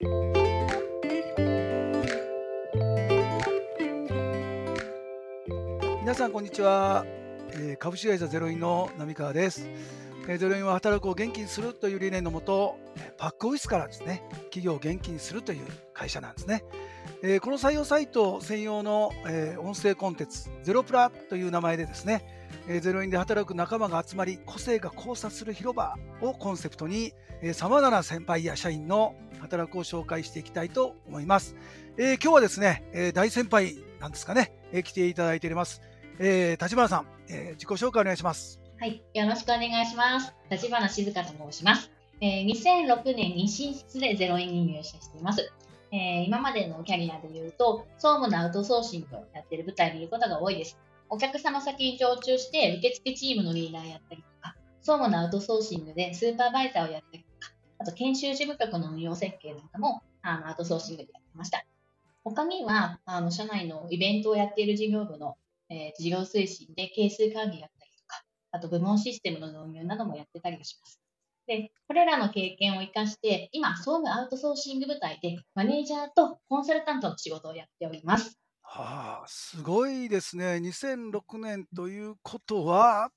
皆さんこんにちは、えー株式会社ゼロインの浪川です、えーゼロインは働くを元気にするという理念のもとえパックオフィスからですね企業を元気にするという会社なんですね、えーこの採用サイト専用の、え音声コンテンツゼロプラという名前でですね、えゼロインで働く仲間が集まり個性が交差する広場をコンセプトにさまざまな先輩や社員の働くを紹介していきたいと思います、えー今日はですね、えー大先輩なんですかね、えー来ていただいておりますえー、立花さん、えー自己紹介お願いします。はい、よろしくお願いします。立花静香と申します。えー2006年に新卒でゼロインに入社しています。えー今までのキャリアで言うと、総務のアウトソーシングをやっている舞台にいることが多いです。お客様先に常駐して、受付チームのリーダーやったりとか、総務のアウトソーシングでスーパーバイザーをやったり、あと研修事務局の運用設計なんかもあのアウトソーシングでやってました。他には、あの社内のイベントをやっている事業部の、えー事業推進で係数管理やったりとか、あと部門システムの導入などもやってたりします。で、これらの経験を生かして、今、総務アウトソーシング部隊でマネージャーとコンサルタントの仕事をやっております。はあ、すごいですね。2006年ということは、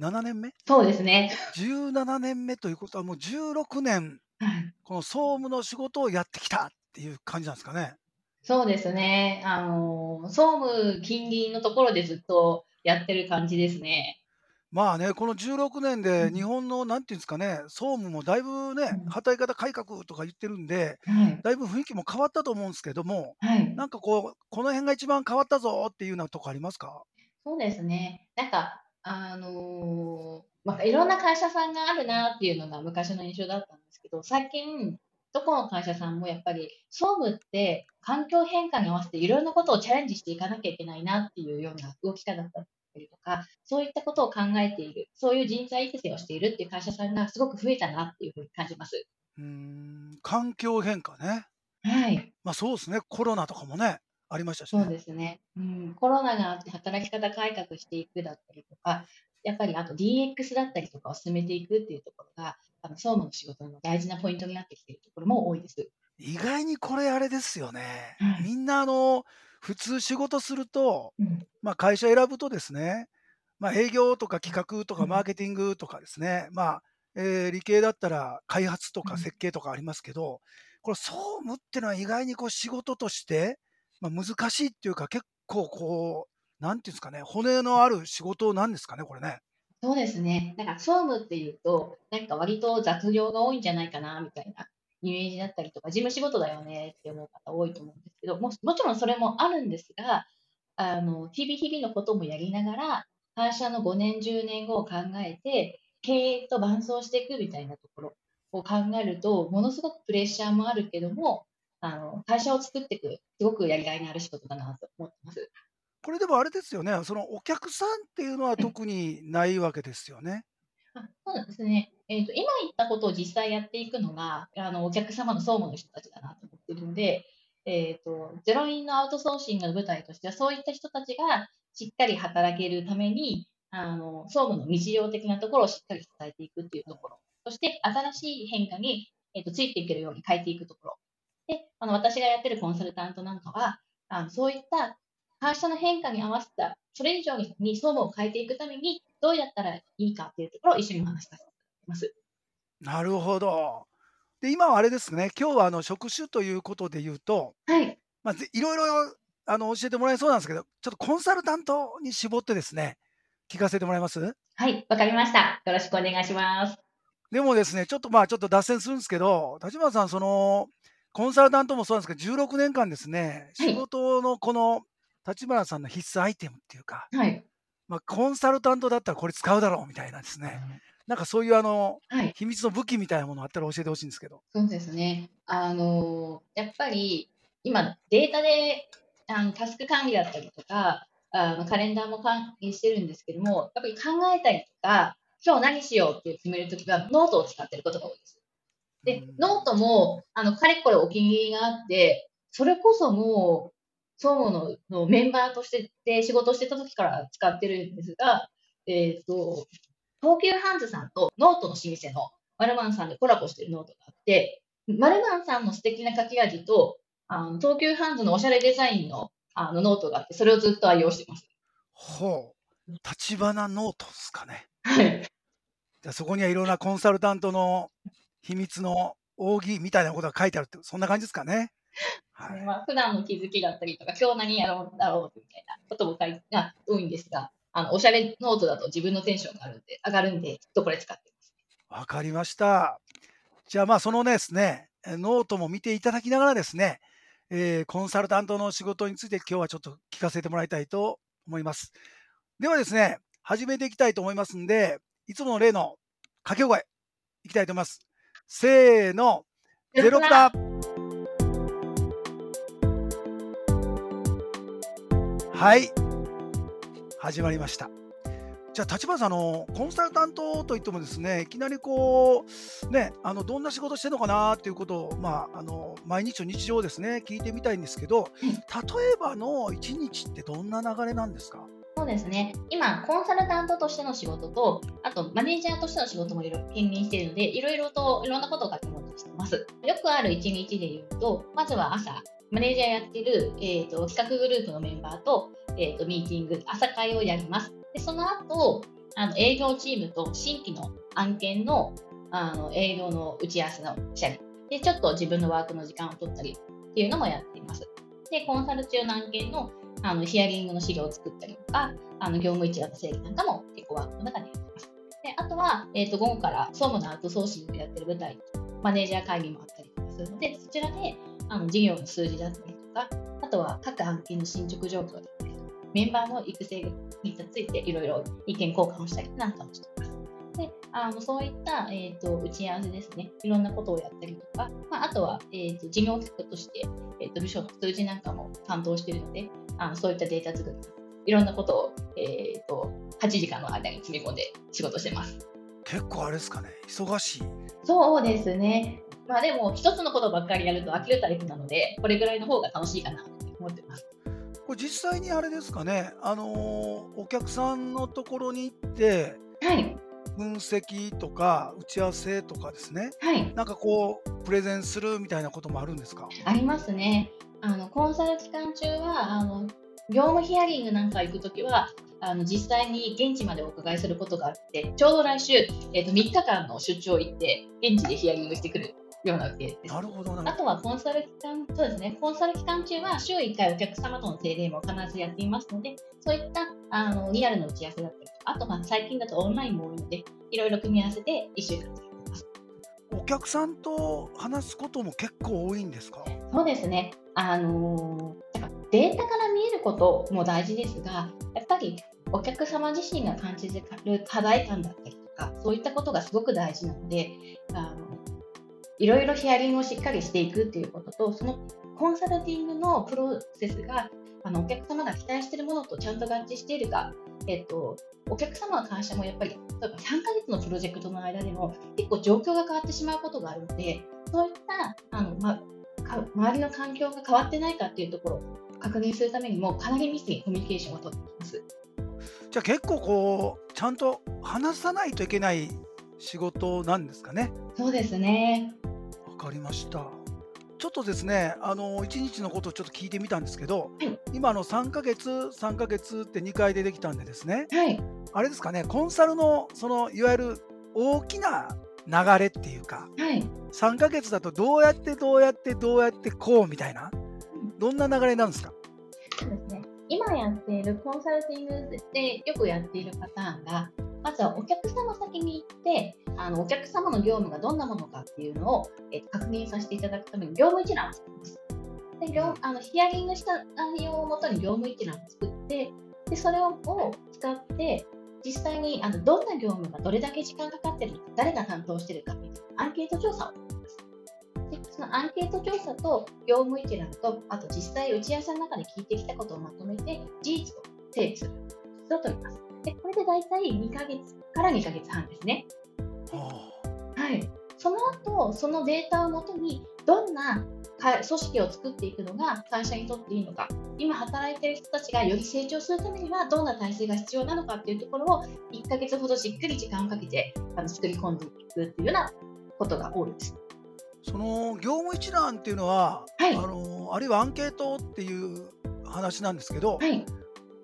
17年目？そうですね。?17 年目ということは、もう16年、はいこの総務の仕事をやってきたっていう感じなんですかね？そうですね。あの、総務近隣のところでずっとやってる感じですね。まあね、この16年でうん日本のなんていうんですかね、総務もだいぶねうん、働き方改革とか言ってるんで、はい。だいぶ雰囲気も変わったと思うんですけども、はい。なんかこう、この辺が一番変わったぞっていうようなとこありますか？そうですね。なんか、あのーまあ、いろんな会社さんがあるなっていうのが昔の印象だったんですけど、最近、どこの会社さんもやっぱり、総務って環境変化に合わせていろんなことをチャレンジしていかなきゃいけないなっていうような動き方だったりとか、そういったことを考えている、そういう人材育成をしているっていう会社さんがすごく増えたなっていうふうに感じます。うーん、環境変化ね。はい。まあそうですね、コロナとかもね、ありましたしそうね。ですね。うん、コロナがあって働き方改革していくだったりとか、やっぱりあと DX だったりとかを進めていくっていうところが、あの総務の仕事の大事なポイントになってきているところも多いです。意外にこれあれですよね。はいみんなあの、普通仕事すると、うん、まあ会社選ぶとですね、まあ営業とか企画とかうんマーケティングとかですね、まあ、えー理系だったら開発とかうん設計とかありますけど、これ総務ってのは意外にこう仕事として、まあ、難しいっていうか結構こう、なんていうんですかね、骨のある仕事なんですかね、これね。そうですね。なんか総務っていうと、なんか割と雑業が多いんじゃないかなみたいなイメージだったりとか、事務仕事だよねって思う方多いと思うんですけど、ももちろんそれもあるんですが、あの日々日々のこともやりながら、会社の5年、10年後を考えて、経営と伴走していくみたいなところを考えると、ものすごくプレッシャーもあるけども、あの会社を作っていく、すごくやりがいのある仕事だなと思ってます。これでもあれですよね、そのお客さんっていうのは特にないわけですよね。あそうなんですね。えーと、今言ったことを実際やっていくのが、あのお客様の総務の人たちだなと思ってるんで、えーと、ゼロインのアウトソーシングの舞台としては、そういった人たちがしっかり働けるために、あの総務の日常的なところをしっかり伝えていくっていうところ、そして新しい変化に、えーとついていけるように変えていくところ。で、あの私がやってるコンサルタントなんかは、あのそういった会社の変化に合わせた、それ以上に総務を変えていくために、どうやったらいいかっていうところを一緒にお話しさせていただきます。なるほど。で、今はあれですね、今日はあの職種ということで言うと、はい。まあ、ぜいろいろあの教えてもらえそうなんですけど、ちょっとコンサルタントに絞ってですね、聞かせてもらえます？はい、わかりました。よろしくお願いします。でもですね、ちょっとまあちょっと脱線するんですけど、立花さん、そのコンサルタントもそうなんですけど、16年間ですね、はい仕事のこの立花さんの必須アイテムっていうか、はい。まあ、コンサルタントだったらこれ使うだろうみたいなですね、なんかそういうあのはい。秘密の武器みたいなものあったら教えてほしいんですけど。そうですね。あのーやっぱり今データであのタスク管理だったりとか、あのカレンダーも管理してるんですけども、やっぱり考えたりとか、今日何しようって決めるときはノートを使ってることが多いです。でうん、ノートも、あの、かれこれお気に入りがあって、それこそもう、総務ののメンバーとしてで仕事をしてた時から使ってるんですが、えっ、と、東急ハンズさんとノートの老舗のマルマンさんでコラボしてるノートがあって、マルマンさんの素敵な書き味と、あの東急ハンズのおしゃれデザインのあのノートがあって、それをずっと愛用してます。ほう。立花ノートですかね。はい。じゃあそこにはいろんなコンサルタントの秘密の奥義みたいなことが書いてあるって、そんな感じですかね。はい。まあ、普段の気づきだったりとか、今日何やろうだろうみたいなことも書いが多いんですが、あのおしゃれノートだと自分のテンションが上がるんで、上がるんで、ずっとこれ使ってます。わかりました。じゃあまあそのですね、えノートも見ていただきながらですね、えーコンサルタントの仕事について今日はちょっと聞かせてもらいたいと思います。ではですね、始めていきたいと思いますんで、いつもの例の掛け声いきたいと思います。せーの、ゼロプラはい、始まりました。じゃあ、立花さん、あのコンサルタントといってもですね、いきなりこう、ね、あのどんな仕事してるのかなっていうことを、まあ、あの毎日の日常をですね、聞いてみたいんですけど、例えばの一日ってどんな流れなんですか？そうですね。今、コンサルタントとしての仕事と、あとマネージャーとしての仕事もいろいろ兼任しているので、いろいろといろんなことを掛け持ちしてます。よくある一日で言うと、まずは朝、マネージャーやってる、えー、と企画グループのメンバーと,、えー、とミーティング、朝会をやります。でその後あの営業チームと新規の案件のあの営業の打ち合わせのしたりで、ちょっと自分のワークの時間を取ったりっていうのもやっています。で、コンサル中の案件のあのヒアリングの資料を作ったりとか、あの業務一覧の整理なんかも結構ワークの中でやってます。であとは、えー、と午後から総務のアウトソーシングやってる舞台、マネージャー会議もあったりとかするので、そちらであの事業の数字だったりとか、あとは各案件の進捗状況だったりとか、メンバーの育成についていろいろ意見交換をしたりなんかもしています。であのそういった、えー、と打ち合わせですね、いろんなことをやったりとか、まあ、あとは、えー、と事業企画として、えー、と部署の数字なんかも担当しているので、あのそういったデータ作り、いろんなことを、えー、と8時間の間に詰め込んで仕事してます。結構あれですかね、忙しい。そうですね。まあでも、一つのことばっかりやると飽きるタイプなので、これぐらいの方が楽しいかなと思ってます。これ実際にあれですかね、あのーお客さんのところに行って、はい。分析とか打ち合わせとかですね、はい。なんかこう、プレゼンするみたいなこともあるんですか？ありますね。あの、コンサル期間中は、あの、業務ヒアリングなんか行くときは、あの実際に現地までお伺いすることがあって、ちょうど来週、えー、と3日間の出張行って、現地でヒアリングしてくるようなわけです。なるほどあとはコンサル期間、そうですね、コンサル期間中は週1回お客様との定例も必ずやっていますので、そういったあのリアルの打ち合わせだったりあとは最近だとオンラインも多いので、いろいろ組み合わせて1週間。お客さんと話すことも結構多いんですか？そうですね、あのーデータから見えることも大事ですが、やっぱりお客様自身が感じる課題感だったりとか、そういったことがすごく大事なので、あのいろいろヒアリングをしっかりしていくっていうことと、そのコンサルティングのプロセスがあのお客様が期待しているものとちゃんと合致しているか、えっと、お客様の会社もやっぱり例えば3ヶ月のプロジェクトの間でも結構状況が変わってしまうことがあるので、そういったあの、まか周りの環境が変わってないかっていうところを確認するためにもかなり密にコミュニケーションを取っています。じゃあ結構こう、ちゃんと話さないといけない仕事なんですかね？そうですね。わかりました。ちょっとですね、あの1日のことをちょっと聞いてみたんですけど、はい今あの3ヶ月、3ヶ月って2回出てきたんでですね、はい。あれですかね、コンサルのそのいわゆる大きな流れっていうか、はい。3ヶ月だとどうやってどうやってどうやってこうみたいな、どんな流れなんですか？そうですね。今やっているコンサルティングでよくやっているパターンが、まずはお客様先に行って、あのお客様の業務がどんなものかっていうのを、えー確認させていただくために業務一覧を作ります。で業あのヒアリングした内容をもとに業務一覧を作って、でそれを使って、実際にあのどんな業務がどれだけ時間かかってるのか、誰が担当してるかみたいなアンケート調査を行います。でそのアンケート調査と業務一覧と、あと実際打ち合わせの中で聞いてきたことをまとめて、事実を整理する。それを取ります。で、これで大体2ヶ月から2ヶ月半ですね。はい。その後、そのデータをもとに、どんな組織を作っていくのが会社にとっていいのか、今働いている人たちがより成長するためには、どんな体制が必要なのかっていうところを、1ヶ月ほどじっくり時間をかけてあの作り込んでいくっていうようなことが多いです。あその業務一覧っていうのは、はいあのあるいはアンケートっていう話なんですけど、はい。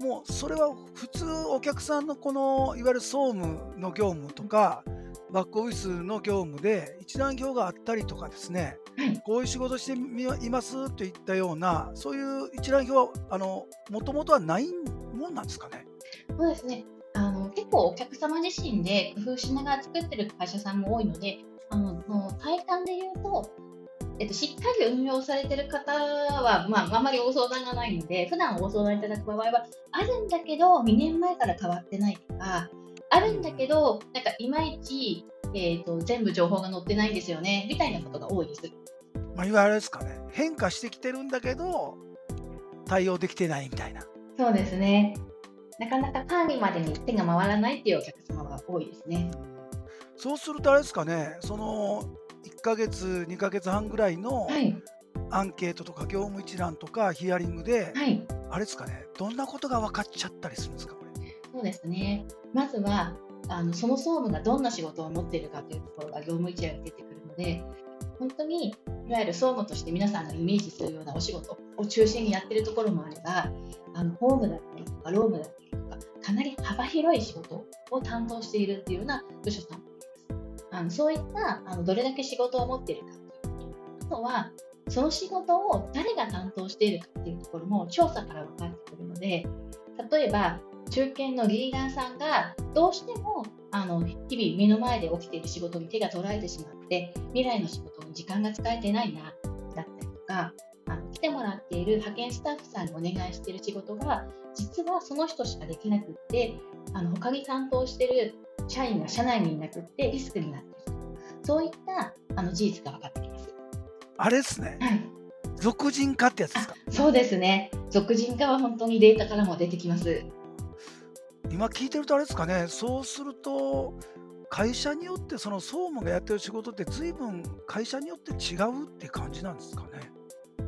もうそれは普通お客さんのこのいわゆる総務の業務とかバックオフィスの業務で一覧表があったりとかですねこういう仕事しています？といったようなそういう一覧表はあのもともとはないもんなんですかね？そうですね。あの結構お客様自身で工夫しながら作ってる会社さんも多いので、あのの体感で言うと、えっと、しっかり運用されてる方は、まあ、あまりご相談がないので、普段ご相談いただく場合は、あるんだけど、2年前から変わってないとか、あるんだけど、なんかいまいち、えっと全部情報が載ってないんですよね、みたいなことが多いです。まあ、いわゆるですかね変化してきてるんだけど対応できてないみたいな。そうですね。なかなか管理までに手が回らないっていうお客様が多いですね。そうするとあれですかねその1ヶ月2ヶ月半ぐらいのはい。アンケートとか業務一覧とかヒアリングで、はい。あれですかねどんなことが分かっちゃったりするんですかこれ。そうですね。まずはあのその総務がどんな仕事を持っているかというところが業務一覧に出てくるので、本当にいわゆる総務として皆さんがイメージするようなお仕事を中心にやってるところもあれば、あのホームだったりとかロームだったりとか、かなり幅広い仕事を担当しているっていうような部署さんもいます。あのそういったあのどれだけ仕事を持っているかという、あとはその仕事を誰が担当しているかっていうところも調査から分かってくるので、例えば中堅のリーダーさんがどうしてもあの日々目の前で起きている仕事に手が取られてしまって未来の仕事に時間が使えてないなだったりとかあの来てもらっている派遣スタッフさんにお願いしている仕事が実はその人しかできなくってあの他に担当している社員が社内にいなくってリスクになっているそういったあの事実が分かってきます。あれですねはい俗人化ってやつですあかそうですね。俗人化は本当にデータからも出てきます。今聞いてるとあれですかねそうすると会社によってその総務がやってる仕事って随分会社によって違うって感じなんですかね。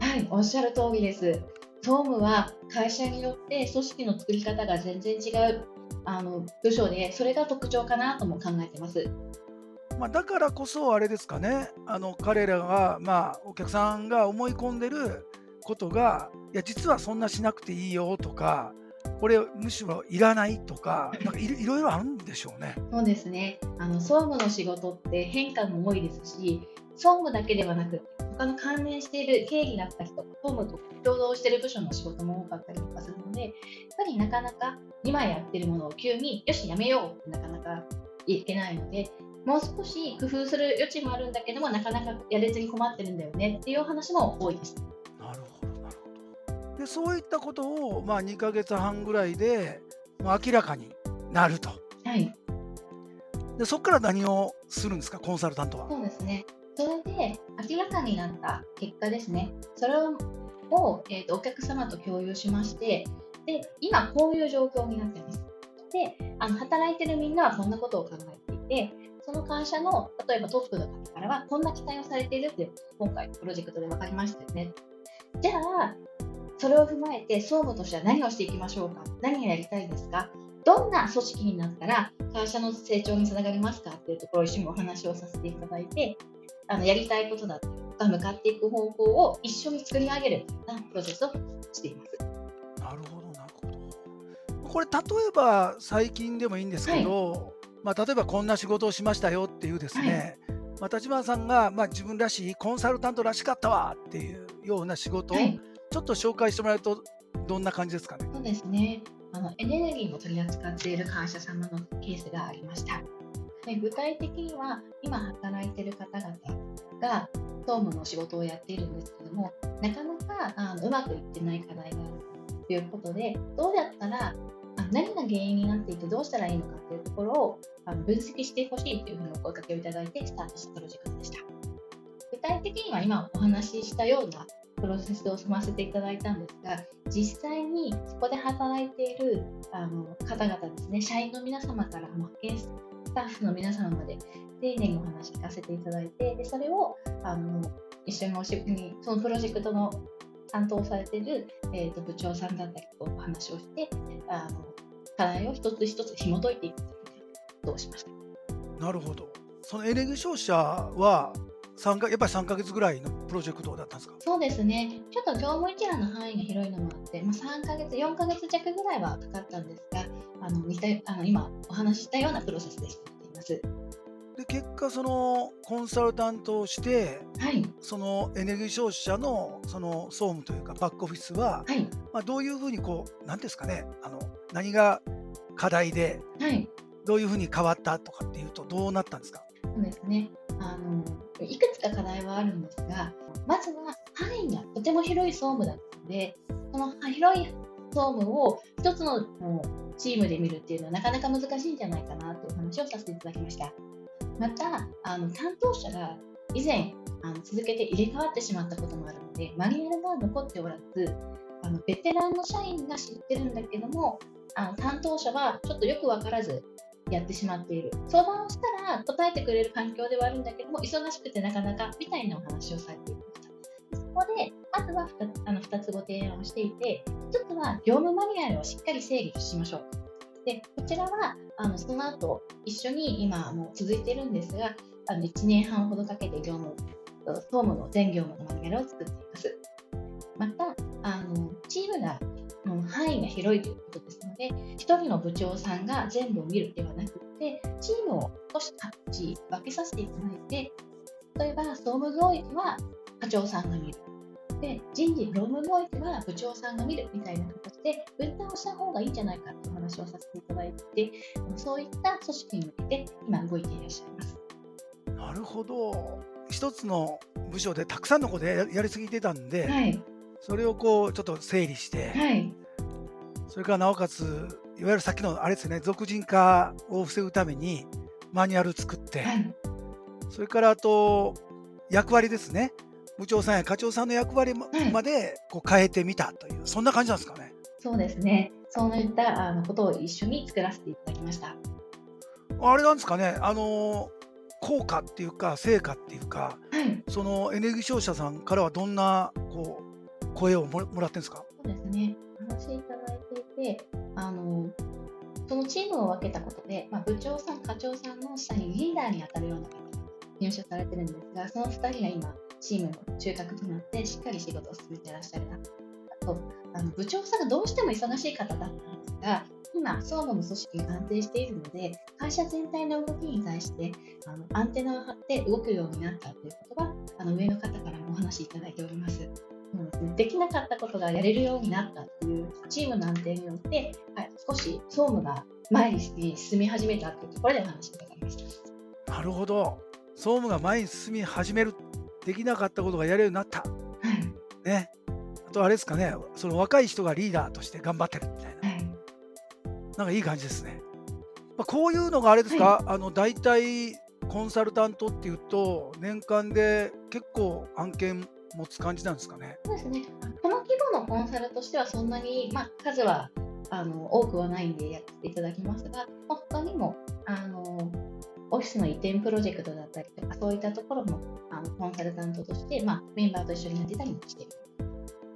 はい、おっしゃる通りです。総務は会社によって組織の作り方が全然違うあの部署で、それが特徴かなとも考えてます。まあ、だからこそあれですかねあの彼らがまあお客さんが思い込んでることがいや実はそんなしなくていいよとかこれむしろいらないとか なんかいろいろあるんでしょうね。そうですね。あの総務の仕事って変化も多いですし、総務だけではなく、他の関連している経理だったりとか、総務と共同している部署の仕事も多かったりとかするので、やっぱりなかなか今やってるものを急によしやめようってなかなかいけないので、もう少し工夫する余地もあるんだけども、なかなかやれずに困ってるんだよねっていうお話も多いです。でそういったことを、まあ、2ヶ月半ぐらいでもう明らかになると。はい。でそこから何をするんですかコンサルタントは？そうですね。それで明らかになった結果ですね。それを、えーとお客様と共有しまして、で今こういう状況になってます。で、あの働いてるみんなはこんなことを考えていて、その会社の例えばトップの方からはこんな期待をされているって今回プロジェクトで分かりましたよね。じゃあ、それを踏まえて総務としては何をしていきましょうか？何をやりたいですか？どんな組織になったら会社の成長につながりますか？っていうところを一緒にお話をさせていただいて、あのやりたいことだったりとか、向かっていく方向を一緒に作り上げるようなプロセスをしています。なるほどなるほど。これ例えば最近でもいいんですけど、まあ、例えばこんな仕事をしましたよっていうですね、まあ、立花さんが、まあ、自分らしいコンサルタントらしかったわっていうような仕事をはい、ちょっと紹介してもらうとどんな感じですかね？そうですね。あのエネルギーを取り扱っている会社様のケースがありました。で具体的には今働いている方々が総務の仕事をやっているんですけども、なかなかあのうまくいってない課題があるということで、どうやったらあ何が原因になっていてどうしたらいいのかというところをあの分析してほしいというふうにお声かけをいただいてスタートしたプロジェクトでした。具体的には今お話ししたようなプロセスを済ませていただいたんですが、実際にそこで働いているあの方々ですね、社員の皆様からも派遣スタッフの皆様まで丁寧にお話聞かせていただいて、でそれをあの一緒にお仕事に、そのプロジェクトの担当されている、えー、と部長さんだったりとお話をして、あの課題を一つ一つ紐解いていくということをしました。なるほど。そのエネルギー商社は三かやっぱり3か月ぐらいのプロジェクトだったんですか？そうですね。ちょっと業務一覧の範囲が広いのもあって、まあ、3ヶ月、4ヶ月弱ぐらいはかかったんですが、あの似たあの今お話ししたようなプロセスでしています。で結果そのコンサルタントをしてはい、そのエネルギー消費者のその総務というかバックオフィスは、はい、まあ、どういうふうにこう何ですかねあの何が課題ではい。どういうふうに変わったとかっていうとどうなったんですか？そうですね。あのいくつか課題はあるんですが、まずは範囲がとても広い総務だったので、その広い総務を一つのチームで見るっていうのはなかなか難しいんじゃないかなというお話をさせていただきました。また、あの担当者が以前あの続けて入れ替わってしまったこともあるので、マニュアルが残っておらず、あのベテランの社員が知ってるんだけども、あの担当者はちょっとよく分からずやってしまっている。相談をしたら答えてくれる環境ではあるんだけども、忙しくてなかなかみたいなお話をされていました。そこで、まずは 2, あの2つご提案をしていて、1つは業務マニュアルをしっかり整理しましょう。で、こちらはあのその後一緒に今もう続いてるんですが、あの1年半ほどかけて業務、総務の全業務のマニュアルを作っています。また、あのチームが範囲が広いということですので、1人の部長さんが全部を見るではなくて、チームを少し各地分けさせていただいて、例えば総務領域は課長さんが見る。で、人事、労務領域は部長さんが見るみたいな形で分担をした方がいいんじゃないかというお話をさせていただいて、そういった組織に向けて今動いていらっしゃいます。なるほど一つの部署でたくさんのことややりすぎてたんで、はい。それをこうちょっと整理して、はい。それからなおかついわゆるさっきのあれですね俗人化を防ぐためにマニュアル作って、はい。それからあと役割ですね部長さんや課長さんの役割までこう変えてみたというそんな感じなんですかね。そうですね。そういったあのことを一緒に作らせていただきました。あれなんですかねあの効果っていうか成果っていうかはい。そのエネルギー商社さんからはどんなこう声をももらってるんですか？そうですね。お話しいただいていて、あの、そのチームを分けたことで、まあ、部長さん、課長さんの下にリーダーに当たるような方が入社されてるんですが、その2人が今、チームの中核となって、しっかり仕事を進めてらっしゃるな。と、あの部長さんがどうしても忙しい方だったんですが、今、総務の組織が安定しているので、会社全体の動きに対してあのアンテナを張って動くようになったということは、あの上の方からもお話しいただいております。できなかったことがやれるようになったというチームの安定によって、はい、少し総務が前に進み始めたというところでお話しいました。なるほど。総務が前に進み始めるできなかったことがやれるようになった。はい、ね。あとあれですかね。その若い人がリーダーとして頑張ってるみたいな。はい、なんかいい感じですね。まあ、こういうのがあれですか、あの大体コンサルタントっていうと年間で結構案件持つ感じなんですかね。そうですね。この規模のコンサルとしてはそんなに、まあ、数はあの多くはないんでやっていただきますが、まあ他にもあのオフィスの移転プロジェクトだったりとか、そういったところもあのコンサルタントとして、まあ、メンバーと一緒にやってたりもして。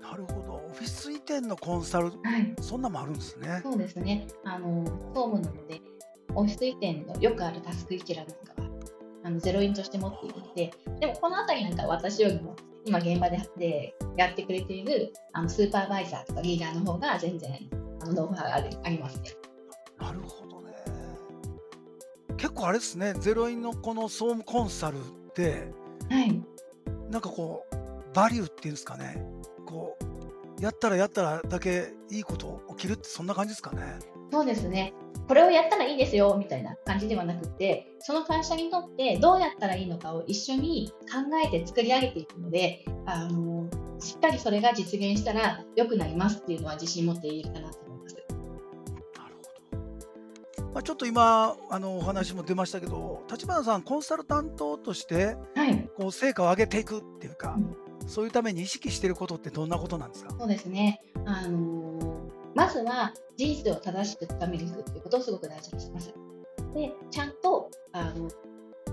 なるほど。オフィス移転のコンサル、はい、そんなのもあるんですね。そうですね。あの総務なので、オフィス移転のよくあるタスク一覧なんかはあのゼロインとして持っているので、でもこのあたりなんかは私よりも今現場ででやってくれているあのスーパーバイザーとかリーダーの方が全然あのノウハウがあるありますね。なるほどね。結構あれですね、ゼロインのこの総務コンサルって、はい。なんかこう、バリューっていうんですかね、こう、やったらやったらだけいいこと起きるって、そんな感じですかね。そうですね。これをやったらいいですよみたいな感じではなくて、その会社にとってどうやったらいいのかを一緒に考えて作り上げていくので、あのしっかりそれが実現したら良くなりますっていうのは自信持って言えるかなと思います。なるほど。まあ、ちょっと今あのお話も出ましたけど、立花さん、コンサルタントとしてはい。こう成果を上げていくっていうか、うんそういうために意識していることってどんなことなんですか？そうですね。あのまずは事実を正しく深めていくということをすごく大事にします。で、ちゃんとあの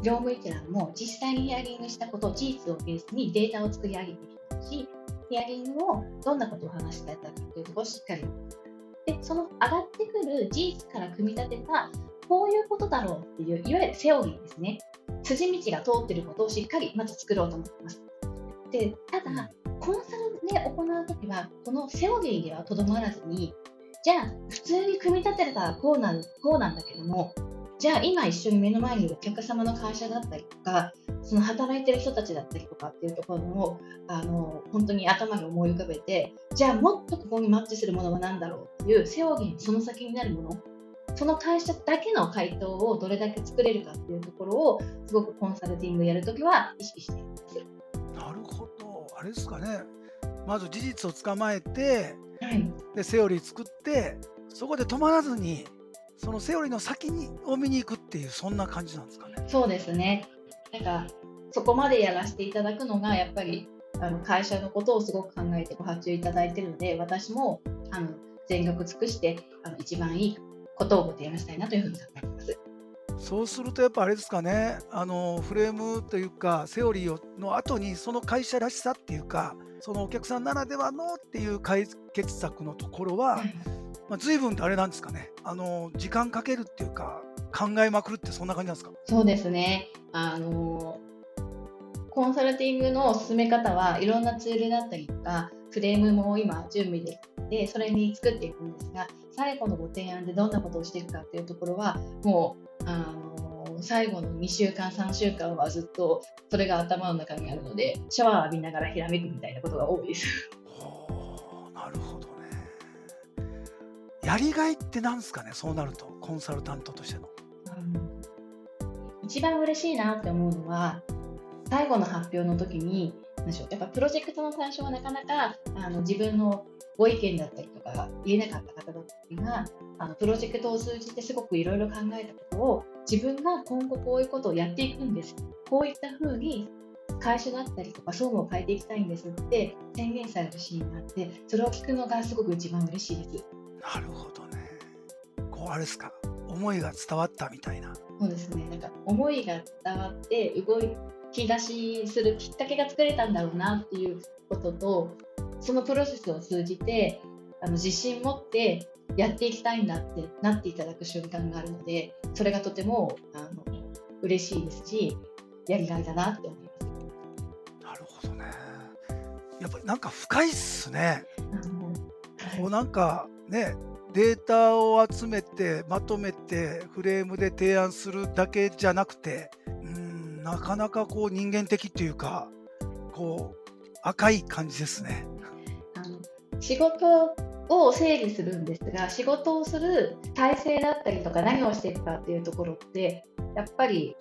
業務一覧も実際にヒアリングしたこと、事実をベースにデータを作り上げていくし、ヒアリングをどんなことを話していたかというところをしっかり。で、その上がってくる事実から組み立てたこういうことだろうっていう、いわゆるセオリーですね。筋道が通ってることをしっかりまず作ろうと思っています。で、ただ、コンサルで行うときは、このセオリーではとどまらずに、じゃあ、普通に組み立てたらこうなんこうなんだけども、じゃあ今一緒に目の前にいるお客様の会社だったりとか、その働いてる人たちだったりとかっていうところをあの本当に頭に思い浮かべて、じゃあもっとここにマッチするものは何だろうっていうセオリーその先になるもの、その会社だけの回答をどれだけ作れるかっていうところをすごくコンサルティングやるときは意識しています。なるほど、あれですかね。まず事実を捕まえて、はい、でセオリー作ってそこで止まらずにそのセオリーの先にを見に行くっていうそんな感じなんですかね。そうですねなんかそこまでやらせていただくのがやっぱりあの会社のことをすごく考えてご発注いただいているので私もあの全力尽くしてあの一番いいことをご提案したいなというふうに考えます。そうするとやっぱあれですかねあのフレームというかセオリーの後にその会社らしさっていうかそのお客さんならではのっていう解決策のところは、まあ、随分とあれなんですかね。あの時間かけるっていうか考えまくるってそんな感じなんですか？そうですね。あのコンサルティングの進め方はいろんなツールだったりとかフレームも今準備できてそれに作っていくんですが最後のご提案でどんなことをしていくかっていうところはもうあの最後の2週間3週間はずっとそれが頭の中にあるのでシャワー浴びながらひらめくみたいなことが多いです。なるほどね。やりがいってなんですかねそうなるとコンサルタントとしての。うん、一番嬉しいなって思うのは最後の発表の時にでしょうやっぱプロジェクトの最初はなかなかあの自分のご意見だったりとか言えなかった方だったりがあのプロジェクトを通じてすごくいろいろ考えたことを自分が今後こういうことをやっていくんです。こういったふうに会社だったりとか総務を変えていきたいんですって宣言されるシーンがあってそれを聞くのがすごく一番嬉しいです。なるほどね。こうあれですか。思いが伝わったみたいな。そうですね。なんか思いが伝わって動いき出しするきっかけが作れたんだろうなっていうこととそのプロセスを通じてあの自信持ってやっていきたいんだってなっていただく瞬間があるのでそれがとてもあの嬉しいですしやりがいだなって思います。なるほどね。やっぱりなんか深いっすね。こうなんかねデータを集めてまとめてフレームで提案するだけじゃなくてなかなかこう人間的っていうかこう赤い感じですね。あの仕事を整理するんですが仕事をする体制だったりとか何をしていくかっていうところってやっぱり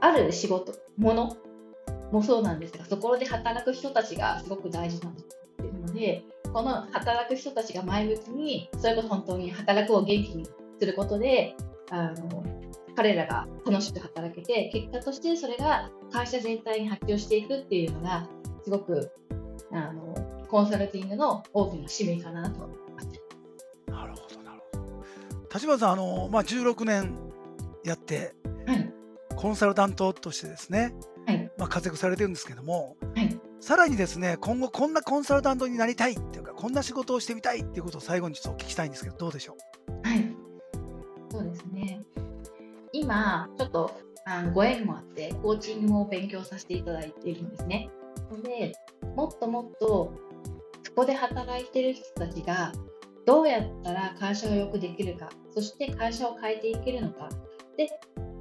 ある仕事ものもそうなんですがそこで働く人たちがすごく大事なんっていうのでこの働く人たちが前向きにそれこそ本当に働くを元気にすることであの彼らが楽しく働けて結果としてそれが会社全体に発表していくっていうのがすごくあのコンサルティングの大きな使命かなと立花さんあの、まあ、16年やって、はい、コンサルタントとしてですね、はい。まあ、活躍されてるんですけども、はい、さらにですね今後こんなコンサルタントになりたいっていうかこんな仕事をしてみたいっていうことを最後にちょっとお聞きしたいんですけどどうでしょう？はい。そうですね。今、ちょっとあのご縁もあって、コーチングも勉強させていただいているんですね。ので、もっともっとそこで働いてる人たちがどうやったら会社をよくできるか、そして会社を変えていけるのか、で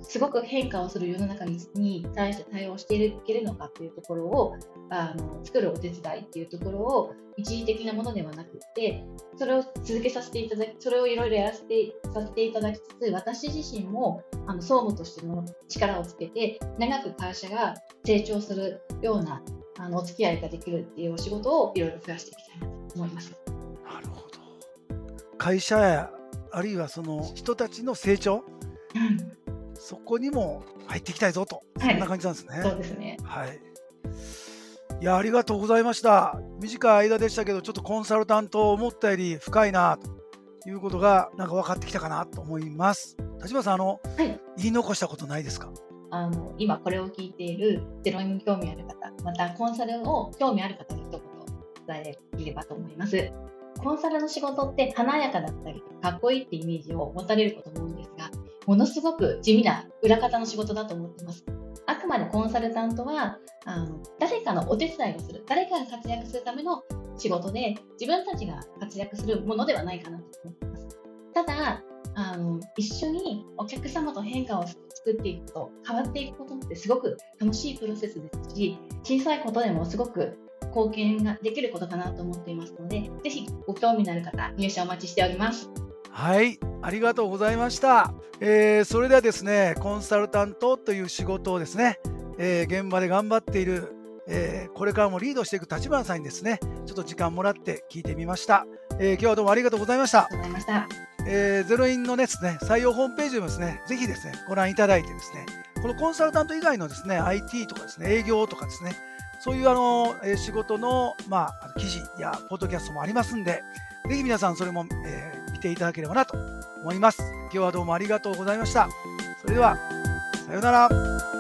すごく変化をする世の中に対して対応していけるのかっていうところをあの作るお手伝いっていうところを一時的なものではなくてそれを続けさせていただきそれをいろいろやらせてさせていただきつつ私自身もあの総務としての力をつけて長く会社が成長するようなあのお付き合いができるっていうお仕事をいろいろ増やしていきたいなと思います。会社やあるいはその人たちの成長、うんそこにも入っていきたいぞと、はい、そんな感じなんですね。そうですね。はい。いやありがとうございました。短い間でしたけど、ちょっとコンサルタント思ったより深いなということがなんか分かってきたかなと思います。立花さん、あの、はい、言い残したことないですか？あの今これを聞いているゼロインに興味ある方、またコンサルを興味ある方に一言伝えればと思います。コンサルの仕事って華やかだったりかっこいいってイメージを持たれることも多いんですがものすごく地味な裏方の仕事だと思ってます。あくまでコンサルタントはあの誰かのお手伝いをする、誰かが活躍するための仕事で、自分たちが活躍するものではないかなと思ってます。ただ、あの一緒にお客様と変化を作っていくと変わっていくことってすごく楽しいプロセスですし小さいことでもすごく貢献ができることかなと思っていますのでぜひご興味のある方入社お待ちしております。はいありがとうございました、えー、それではですねコンサルタントという仕事をですね、えー、現場で頑張っているえー、これからもリードしていく立花さんにですねちょっと時間もらって聞いてみました、えー、今日はどうもありがとうございました。ありがとうございました。えー、ゼロインのですね、採用ホームページをですね、ぜひですね、ご覧いただいてですね、このコンサルタント以外のですね、IT とかですね、営業とかですね、そういうあの、えー、仕事の、まあ、記事やポッドキャストもありますんで、ぜひ皆さんそれも、えー、見ていただければなと思います。今日はどうもありがとうございました。それでは、さようなら。